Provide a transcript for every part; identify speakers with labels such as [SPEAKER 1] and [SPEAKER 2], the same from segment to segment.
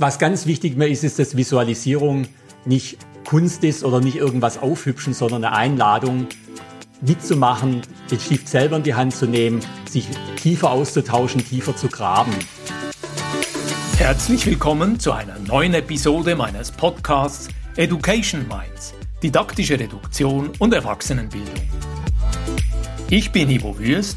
[SPEAKER 1] Was ganz wichtig mir ist, ist, dass Visualisierung nicht Kunst ist oder nicht irgendwas aufhübschen, sondern eine Einladung, mitzumachen, den Stift selber in die Hand zu nehmen, sich tiefer auszutauschen, tiefer zu graben.
[SPEAKER 2] Herzlich willkommen zu einer neuen Episode meines Podcasts Education Minds, didaktische Reduktion und Erwachsenenbildung. Ich bin Ivo Würst,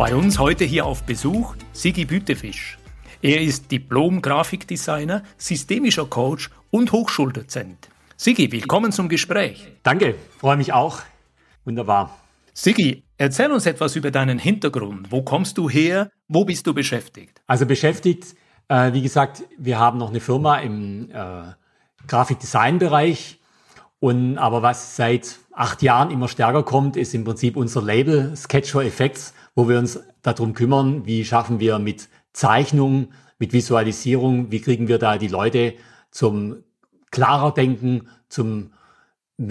[SPEAKER 2] Bei uns heute hier auf Besuch Sigi Bütefisch. Er ist Diplom-Grafikdesigner, systemischer Coach und Hochschuldozent. Sigi, willkommen zum Gespräch.
[SPEAKER 1] Danke, freue mich auch. Wunderbar.
[SPEAKER 2] Sigi, erzähl uns etwas über deinen Hintergrund. Wo kommst du her? Wo bist du beschäftigt?
[SPEAKER 1] Also beschäftigt, äh, wie gesagt, wir haben noch eine Firma im äh, Grafikdesign-Bereich. Und aber was seit acht Jahren immer stärker kommt, ist im Prinzip unser Label Sketch for Effects, wo wir uns darum kümmern, wie schaffen wir mit Zeichnung, mit Visualisierung, wie kriegen wir da die Leute zum klarer Denken, zum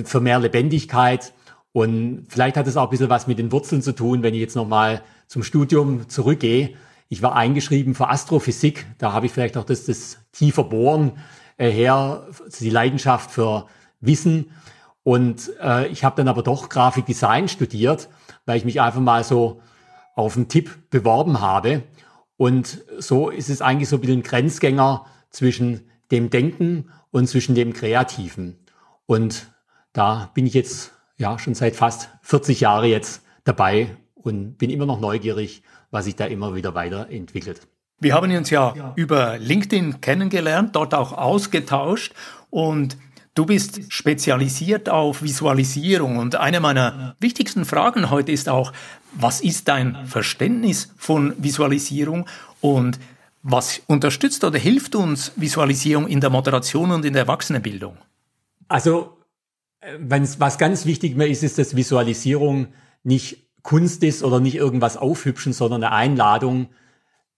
[SPEAKER 1] für mehr Lebendigkeit und vielleicht hat es auch ein bisschen was mit den Wurzeln zu tun, wenn ich jetzt nochmal zum Studium zurückgehe. Ich war eingeschrieben für Astrophysik, da habe ich vielleicht auch das, das tiefer Bohren äh, her, die Leidenschaft für Wissen. Und äh, ich habe dann aber doch Grafikdesign studiert, weil ich mich einfach mal so auf einen Tipp beworben habe. Und so ist es eigentlich so ein bisschen Grenzgänger zwischen dem Denken und zwischen dem Kreativen. Und da bin ich jetzt ja schon seit fast 40 Jahren jetzt dabei und bin immer noch neugierig, was sich da immer wieder weiterentwickelt.
[SPEAKER 2] Wir haben uns ja, ja, über LinkedIn kennengelernt, dort auch ausgetauscht und du bist spezialisiert auf Visualisierung und eine meiner wichtigsten Fragen heute ist auch, was ist dein Verständnis von Visualisierung und was unterstützt oder hilft uns Visualisierung in der Moderation und in der Erwachsenenbildung?
[SPEAKER 1] Also Wenn's, was ganz wichtig mir ist, ist, dass Visualisierung nicht Kunst ist oder nicht irgendwas aufhübschen, sondern eine Einladung,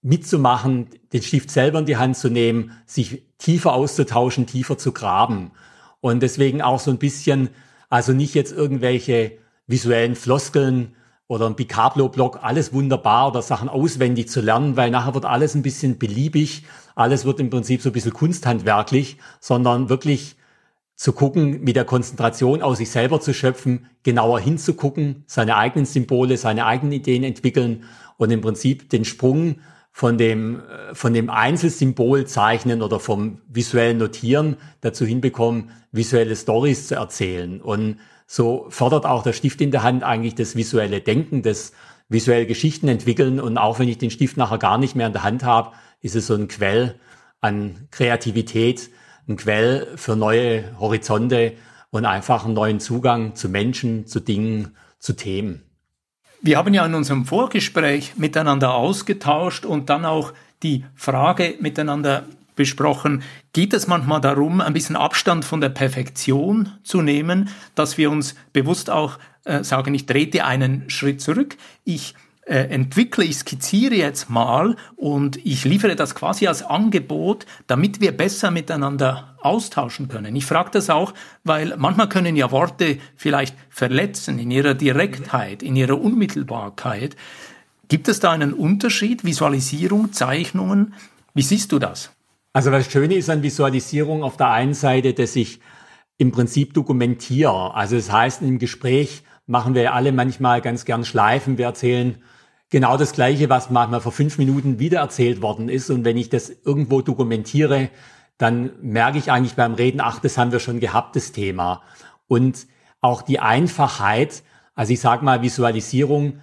[SPEAKER 1] mitzumachen, den Stift selber in die Hand zu nehmen, sich tiefer auszutauschen, tiefer zu graben. Und deswegen auch so ein bisschen, also nicht jetzt irgendwelche visuellen Floskeln oder ein Picablo-Block, alles wunderbar oder Sachen auswendig zu lernen, weil nachher wird alles ein bisschen beliebig, alles wird im Prinzip so ein bisschen kunsthandwerklich, sondern wirklich zu gucken, mit der Konzentration aus sich selber zu schöpfen, genauer hinzugucken, seine eigenen Symbole, seine eigenen Ideen entwickeln und im Prinzip den Sprung von dem, äh, von dem Einzelsymbol zeichnen oder vom visuellen Notieren dazu hinbekommen, visuelle Stories zu erzählen. Und so fördert auch der Stift in der Hand eigentlich das visuelle Denken, das visuelle Geschichten entwickeln. Und auch wenn ich den Stift nachher gar nicht mehr in der Hand habe, ist es so ein Quell an Kreativität, ein Quell für neue Horizonte und einfach einen neuen Zugang zu Menschen, zu Dingen, zu Themen.
[SPEAKER 2] Wir haben ja in unserem Vorgespräch miteinander ausgetauscht und dann auch die Frage miteinander besprochen, geht es manchmal darum, ein bisschen Abstand von der Perfektion zu nehmen, dass wir uns bewusst auch äh, sagen, ich trete einen Schritt zurück, ich entwickle, ich skizziere jetzt mal und ich liefere das quasi als Angebot, damit wir besser miteinander austauschen können. Ich frage das auch, weil manchmal können ja Worte vielleicht verletzen in ihrer Direktheit, in ihrer Unmittelbarkeit. Gibt es da einen Unterschied? Visualisierung, Zeichnungen? Wie siehst du das?
[SPEAKER 1] Also das Schöne ist an Visualisierung auf der einen Seite, dass ich im Prinzip dokumentiere. Also das heißt, im Gespräch machen wir alle manchmal ganz gern Schleifen. Wir erzählen genau das Gleiche, was manchmal vor fünf Minuten wieder erzählt worden ist. Und wenn ich das irgendwo dokumentiere, dann merke ich eigentlich beim Reden, ach, das haben wir schon gehabt, das Thema. Und auch die Einfachheit, also ich sage mal, Visualisierung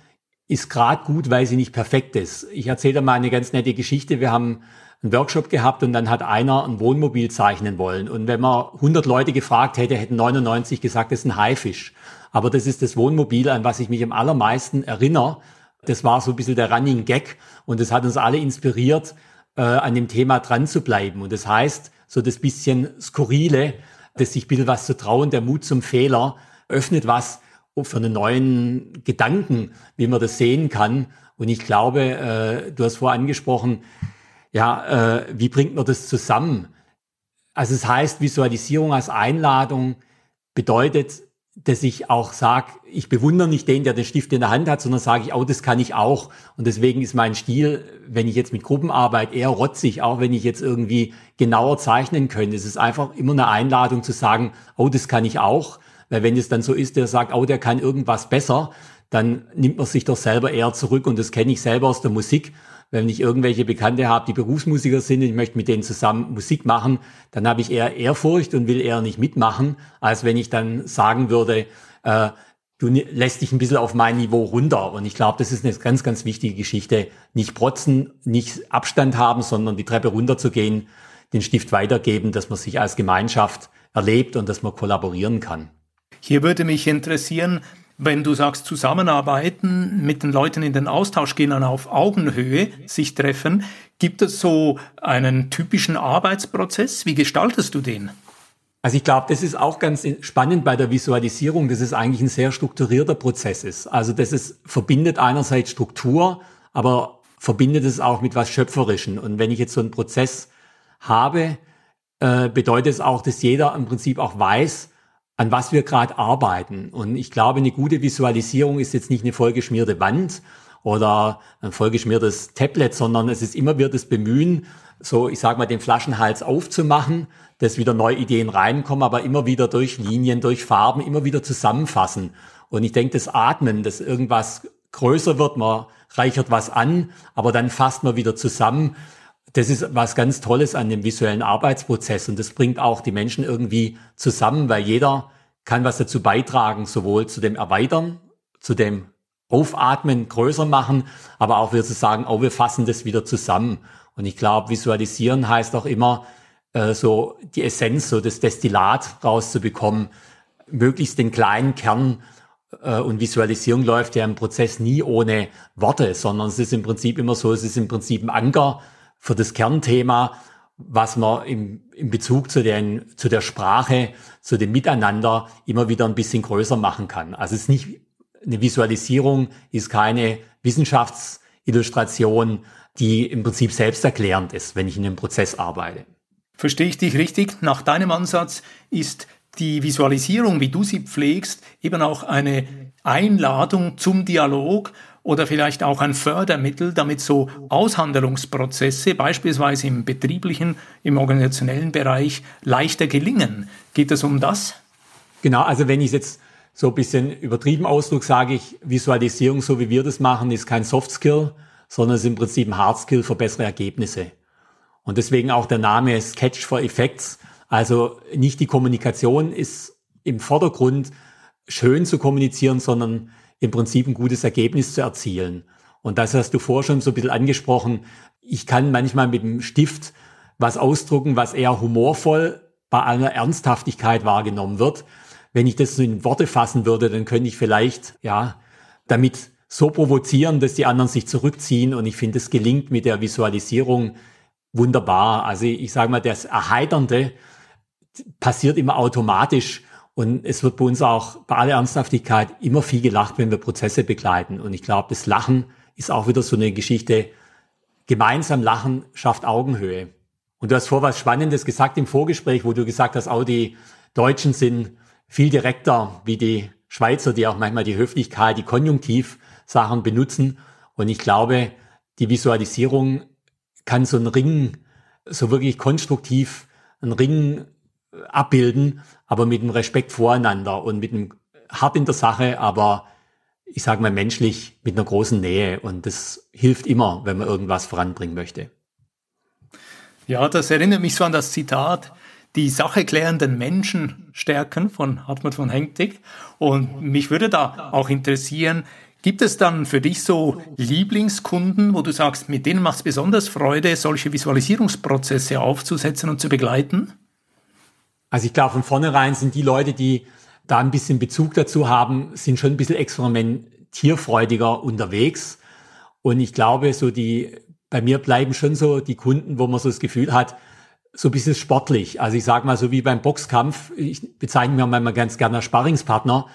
[SPEAKER 1] ist gerade gut, weil sie nicht perfekt ist. Ich erzähle mal eine ganz nette Geschichte. Wir haben einen Workshop gehabt und dann hat einer ein Wohnmobil zeichnen wollen. Und wenn man 100 Leute gefragt hätte, hätten 99 gesagt, das ist ein Haifisch. Aber das ist das Wohnmobil, an was ich mich am allermeisten erinnere, das war so ein bisschen der Running Gag und das hat uns alle inspiriert, äh, an dem Thema dran zu bleiben. Und das heißt, so das bisschen Skurrile, das sich ein bisschen was zu trauen, der Mut zum Fehler, öffnet was für einen neuen Gedanken, wie man das sehen kann. Und ich glaube, äh, du hast vorher angesprochen, ja, äh, wie bringt man das zusammen? Also es heißt, Visualisierung als Einladung bedeutet, dass ich auch sage, ich bewundere nicht den, der den Stift in der Hand hat, sondern sage ich, oh, das kann ich auch. Und deswegen ist mein Stil, wenn ich jetzt mit Gruppenarbeit eher rotzig, auch wenn ich jetzt irgendwie genauer zeichnen könnte. Es ist einfach immer eine Einladung zu sagen, oh, das kann ich auch. Weil wenn es dann so ist, der sagt, oh, der kann irgendwas besser, dann nimmt man sich doch selber eher zurück. Und das kenne ich selber aus der Musik. Wenn ich irgendwelche Bekannte habe, die Berufsmusiker sind und ich möchte mit denen zusammen Musik machen, dann habe ich eher Ehrfurcht und will eher nicht mitmachen, als wenn ich dann sagen würde, äh, du lässt dich ein bisschen auf mein Niveau runter. Und ich glaube, das ist eine ganz, ganz wichtige Geschichte. Nicht protzen, nicht Abstand haben, sondern die Treppe runterzugehen, den Stift weitergeben, dass man sich als Gemeinschaft erlebt und dass man kollaborieren kann.
[SPEAKER 2] Hier würde mich interessieren, wenn du sagst, zusammenarbeiten, mit den Leuten in den Austausch gehen und auf Augenhöhe sich treffen, gibt es so einen typischen Arbeitsprozess? Wie gestaltest du den?
[SPEAKER 1] Also ich glaube, das ist auch ganz spannend bei der Visualisierung, dass es eigentlich ein sehr strukturierter Prozess ist. Also das ist, verbindet einerseits Struktur, aber verbindet es auch mit was Schöpferischen. Und wenn ich jetzt so einen Prozess habe, äh, bedeutet es auch, dass jeder im Prinzip auch weiß, an was wir gerade arbeiten. Und ich glaube, eine gute Visualisierung ist jetzt nicht eine vollgeschmierte Wand oder ein vollgeschmiertes Tablet, sondern es ist immer wieder das Bemühen, so, ich sage mal, den Flaschenhals aufzumachen, dass wieder neue Ideen reinkommen, aber immer wieder durch Linien, durch Farben, immer wieder zusammenfassen. Und ich denke, das Atmen, dass irgendwas größer wird, man reichert was an, aber dann fasst man wieder zusammen. Das ist was ganz Tolles an dem visuellen Arbeitsprozess und das bringt auch die Menschen irgendwie zusammen, weil jeder kann was dazu beitragen, sowohl zu dem Erweitern, zu dem Aufatmen, größer machen, aber auch wieder zu sagen, oh, wir fassen das wieder zusammen. Und ich glaube, visualisieren heißt auch immer, äh, so die Essenz, so das Destillat rauszubekommen, möglichst den kleinen Kern äh, und Visualisierung läuft ja im Prozess nie ohne Worte, sondern es ist im Prinzip immer so, es ist im Prinzip ein Anker, für das Kernthema, was man im, im Bezug zu, den, zu der Sprache, zu dem Miteinander immer wieder ein bisschen größer machen kann. Also es ist nicht eine Visualisierung, ist keine Wissenschaftsillustration, die im Prinzip selbsterklärend ist, wenn ich in einem Prozess arbeite.
[SPEAKER 2] Verstehe ich dich richtig? Nach deinem Ansatz ist die Visualisierung, wie du sie pflegst, eben auch eine Einladung zum Dialog oder vielleicht auch ein Fördermittel, damit so Aushandlungsprozesse beispielsweise im betrieblichen, im organisationellen Bereich leichter gelingen. Geht es um das?
[SPEAKER 1] Genau, also wenn ich jetzt so ein bisschen übertrieben ausdruck, sage ich, Visualisierung, so wie wir das machen, ist kein Soft Skill, sondern ist im Prinzip ein Hard Skill für bessere Ergebnisse. Und deswegen auch der Name Sketch for Effects. Also nicht die Kommunikation ist im Vordergrund schön zu kommunizieren, sondern im Prinzip ein gutes Ergebnis zu erzielen. Und das hast du vorher schon so ein bisschen angesprochen. Ich kann manchmal mit dem Stift was ausdrucken, was eher humorvoll bei einer Ernsthaftigkeit wahrgenommen wird. Wenn ich das in Worte fassen würde, dann könnte ich vielleicht, ja, damit so provozieren, dass die anderen sich zurückziehen. Und ich finde, es gelingt mit der Visualisierung wunderbar. Also ich sage mal, das Erheiternde passiert immer automatisch und es wird bei uns auch bei aller Ernsthaftigkeit immer viel gelacht, wenn wir Prozesse begleiten. Und ich glaube, das Lachen ist auch wieder so eine Geschichte. Gemeinsam lachen schafft Augenhöhe. Und du hast vor was Spannendes gesagt im Vorgespräch, wo du gesagt hast, auch die Deutschen sind viel direkter wie die Schweizer, die auch manchmal die Höflichkeit, die Konjunktivsachen benutzen. Und ich glaube, die Visualisierung kann so einen Ring, so wirklich konstruktiv einen Ring abbilden, aber mit einem Respekt voreinander und mit einem hart in der Sache, aber ich sage mal menschlich mit einer großen Nähe und das hilft immer, wenn man irgendwas voranbringen möchte.
[SPEAKER 2] Ja, das erinnert mich so an das Zitat, die Sache klärenden Menschen stärken von Hartmut von Hengtig. Und mich würde da auch interessieren, gibt es dann für dich so Lieblingskunden, wo du sagst, mit denen macht es besonders Freude, solche Visualisierungsprozesse aufzusetzen und zu begleiten?
[SPEAKER 1] Also ich glaube, von vornherein sind die Leute, die da ein bisschen Bezug dazu haben, sind schon ein bisschen experimentierfreudiger unterwegs. Und ich glaube, so die, bei mir bleiben schon so die Kunden, wo man so das Gefühl hat, so ein bisschen sportlich. Also ich sage mal so wie beim Boxkampf, ich bezeichne mir manchmal ganz gerne als Sparringspartner.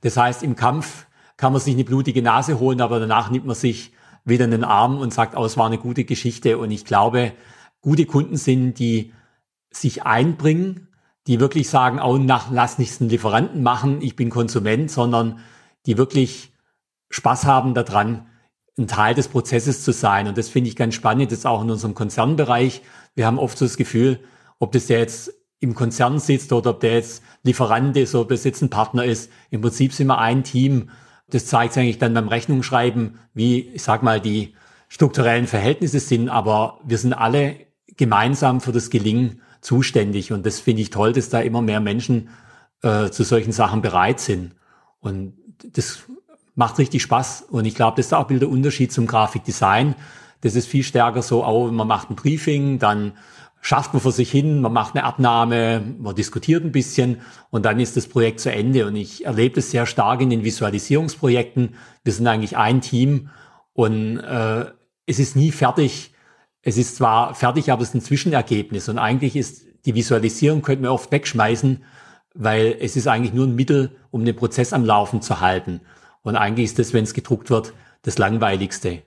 [SPEAKER 1] Das heißt, im Kampf kann man sich eine blutige Nase holen, aber danach nimmt man sich wieder in den Arm und sagt, oh, es war eine gute Geschichte. Und ich glaube, gute Kunden sind, die sich einbringen, die wirklich sagen, oh, nach, lass nicht einen Lieferanten machen, ich bin Konsument, sondern die wirklich Spaß haben daran, ein Teil des Prozesses zu sein. Und das finde ich ganz spannend, das auch in unserem Konzernbereich. Wir haben oft so das Gefühl, ob das der jetzt im Konzern sitzt oder ob der jetzt Lieferant ist oder ob das jetzt ein Partner ist. Im Prinzip sind wir ein Team. Das zeigt eigentlich dann beim Rechnungsschreiben, wie, ich sag mal, die strukturellen Verhältnisse sind. Aber wir sind alle gemeinsam für das Gelingen zuständig. Und das finde ich toll, dass da immer mehr Menschen äh, zu solchen Sachen bereit sind. Und das macht richtig Spaß. Und ich glaube, das ist auch ein der Unterschied zum Grafikdesign. Das ist viel stärker so, auch man macht ein Briefing, dann schafft man vor sich hin, man macht eine Abnahme, man diskutiert ein bisschen und dann ist das Projekt zu Ende. Und ich erlebe das sehr stark in den Visualisierungsprojekten. Wir sind eigentlich ein Team und äh, es ist nie fertig. Es ist zwar fertig, aber es ist ein Zwischenergebnis. Und eigentlich ist die Visualisierung, könnte man oft wegschmeißen, weil es ist eigentlich nur ein Mittel, um den Prozess am Laufen zu halten. Und eigentlich ist das, wenn es gedruckt wird, das Langweiligste.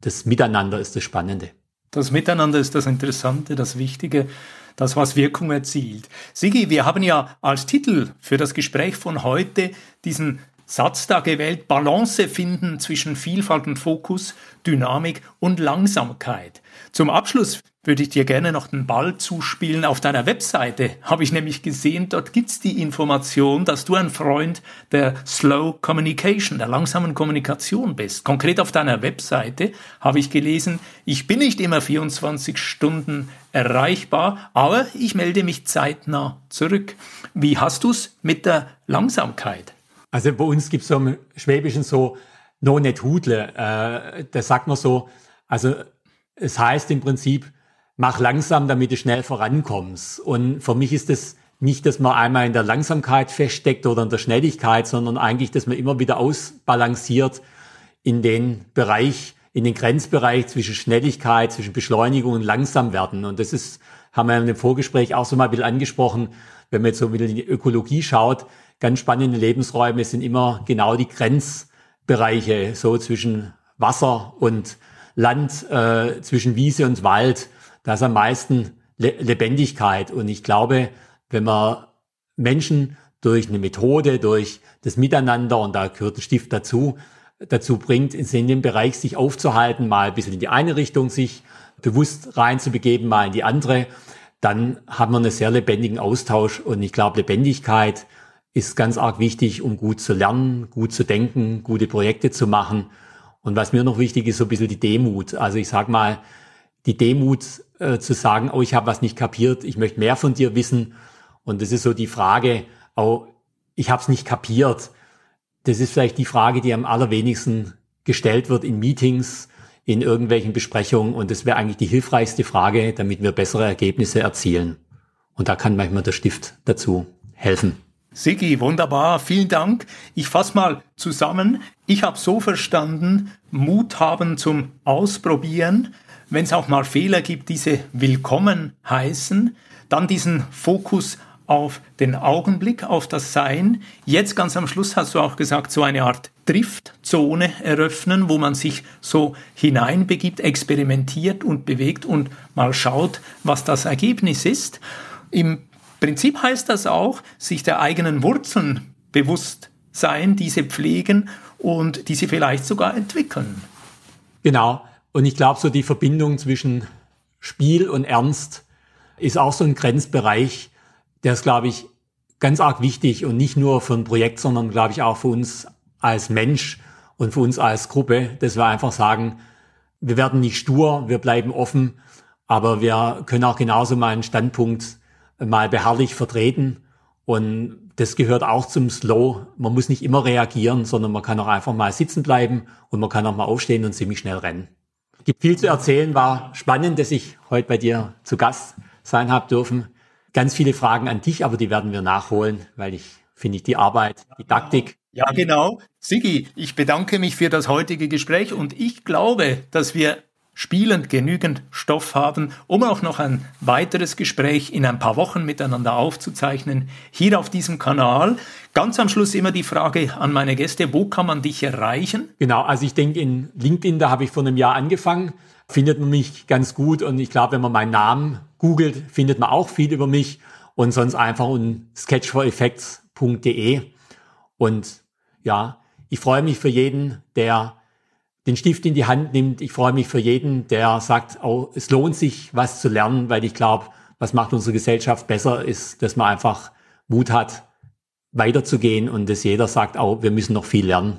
[SPEAKER 1] Das Miteinander ist das Spannende.
[SPEAKER 2] Das Miteinander ist das Interessante, das Wichtige, das, was Wirkung erzielt. Sigi, wir haben ja als Titel für das Gespräch von heute diesen Satz da gewählt, Balance finden zwischen Vielfalt und Fokus, Dynamik und Langsamkeit. Zum Abschluss würde ich dir gerne noch den Ball zuspielen. Auf deiner Webseite habe ich nämlich gesehen, dort gibt's die Information, dass du ein Freund der Slow Communication, der langsamen Kommunikation bist. Konkret auf deiner Webseite habe ich gelesen, ich bin nicht immer 24 Stunden erreichbar, aber ich melde mich zeitnah zurück. Wie hast du's mit der Langsamkeit?
[SPEAKER 1] Also bei uns gibt's so im Schwäbischen so no net hudle. Äh, da sagt man so, also es heißt im Prinzip, mach langsam, damit du schnell vorankommst. Und für mich ist es nicht, dass man einmal in der Langsamkeit feststeckt oder in der Schnelligkeit, sondern eigentlich, dass man immer wieder ausbalanciert in den Bereich, in den Grenzbereich zwischen Schnelligkeit, zwischen Beschleunigung und Langsamwerden. Und das ist, haben wir in dem Vorgespräch auch so mal ein bisschen angesprochen, wenn man jetzt so wieder in die Ökologie schaut, ganz spannende Lebensräume sind immer genau die Grenzbereiche, so zwischen Wasser und Land, äh, zwischen Wiese und Wald da ist am meisten Le Lebendigkeit. Und ich glaube, wenn man Menschen durch eine Methode, durch das Miteinander, und da gehört ein Stift dazu, dazu bringt, in dem Bereich sich aufzuhalten, mal ein bisschen in die eine Richtung sich bewusst reinzubegeben, mal in die andere, dann haben wir einen sehr lebendigen Austausch. Und ich glaube, Lebendigkeit ist ganz arg wichtig, um gut zu lernen, gut zu denken, gute Projekte zu machen. Und was mir noch wichtig ist, so ein bisschen die Demut. Also ich sag mal, die Demut äh, zu sagen, oh, ich habe was nicht kapiert, ich möchte mehr von dir wissen. Und das ist so die Frage, oh, ich habe es nicht kapiert. Das ist vielleicht die Frage, die am allerwenigsten gestellt wird in Meetings, in irgendwelchen Besprechungen. Und das wäre eigentlich die hilfreichste Frage, damit wir bessere Ergebnisse erzielen. Und da kann manchmal der Stift dazu helfen.
[SPEAKER 2] Sigi, wunderbar, vielen Dank. Ich fasse mal zusammen. Ich habe so verstanden, Mut haben zum Ausprobieren, wenn es auch mal Fehler gibt, diese willkommen heißen, dann diesen Fokus auf den Augenblick, auf das Sein. Jetzt ganz am Schluss hast du auch gesagt, so eine Art Driftzone eröffnen, wo man sich so hineinbegibt, experimentiert und bewegt und mal schaut, was das Ergebnis ist. Im Prinzip heißt das auch, sich der eigenen Wurzeln bewusst sein, diese pflegen und diese vielleicht sogar entwickeln.
[SPEAKER 1] Genau. Und ich glaube, so die Verbindung zwischen Spiel und Ernst ist auch so ein Grenzbereich, der ist, glaube ich, ganz arg wichtig und nicht nur für ein Projekt, sondern, glaube ich, auch für uns als Mensch und für uns als Gruppe, dass wir einfach sagen, wir werden nicht stur, wir bleiben offen, aber wir können auch genauso mal einen Standpunkt mal beharrlich vertreten. Und das gehört auch zum Slow. Man muss nicht immer reagieren, sondern man kann auch einfach mal sitzen bleiben und man kann auch mal aufstehen und ziemlich schnell rennen gibt viel zu erzählen, war spannend, dass ich heute bei dir zu Gast sein habe dürfen. Ganz viele Fragen an dich, aber die werden wir nachholen, weil ich finde ich die Arbeit, die Taktik.
[SPEAKER 2] Ja, genau. Sigi, ich bedanke mich für das heutige Gespräch und ich glaube, dass wir spielend genügend Stoff haben, um auch noch ein weiteres Gespräch in ein paar Wochen miteinander aufzuzeichnen, hier auf diesem Kanal. Ganz am Schluss immer die Frage an meine Gäste, wo kann man dich erreichen?
[SPEAKER 1] Genau, also ich denke in LinkedIn, da habe ich vor einem Jahr angefangen, findet man mich ganz gut und ich glaube, wenn man meinen Namen googelt, findet man auch viel über mich und sonst einfach un sketchforeffects.de und ja, ich freue mich für jeden, der den Stift in die Hand nimmt. Ich freue mich für jeden, der sagt, oh, es lohnt sich, was zu lernen, weil ich glaube, was macht unsere Gesellschaft besser, ist, dass man einfach Mut hat, weiterzugehen und dass jeder sagt, oh, wir müssen noch viel lernen.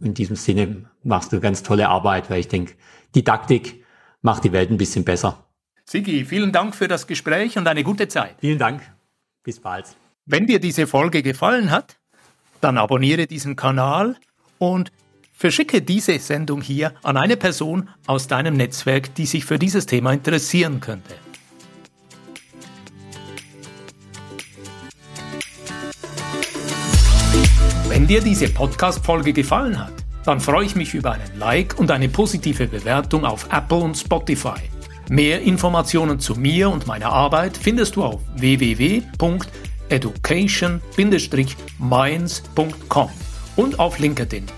[SPEAKER 1] In diesem Sinne machst du ganz tolle Arbeit, weil ich denke, Didaktik macht die Welt ein bisschen besser.
[SPEAKER 2] Sigi, vielen Dank für das Gespräch und eine gute Zeit.
[SPEAKER 1] Vielen Dank. Bis bald.
[SPEAKER 2] Wenn dir diese Folge gefallen hat, dann abonniere diesen Kanal und Verschicke diese Sendung hier an eine Person aus deinem Netzwerk, die sich für dieses Thema interessieren könnte. Wenn dir diese Podcast-Folge gefallen hat, dann freue ich mich über einen Like und eine positive Bewertung auf Apple und Spotify. Mehr Informationen zu mir und meiner Arbeit findest du auf www.education-minds.com und auf LinkedIn.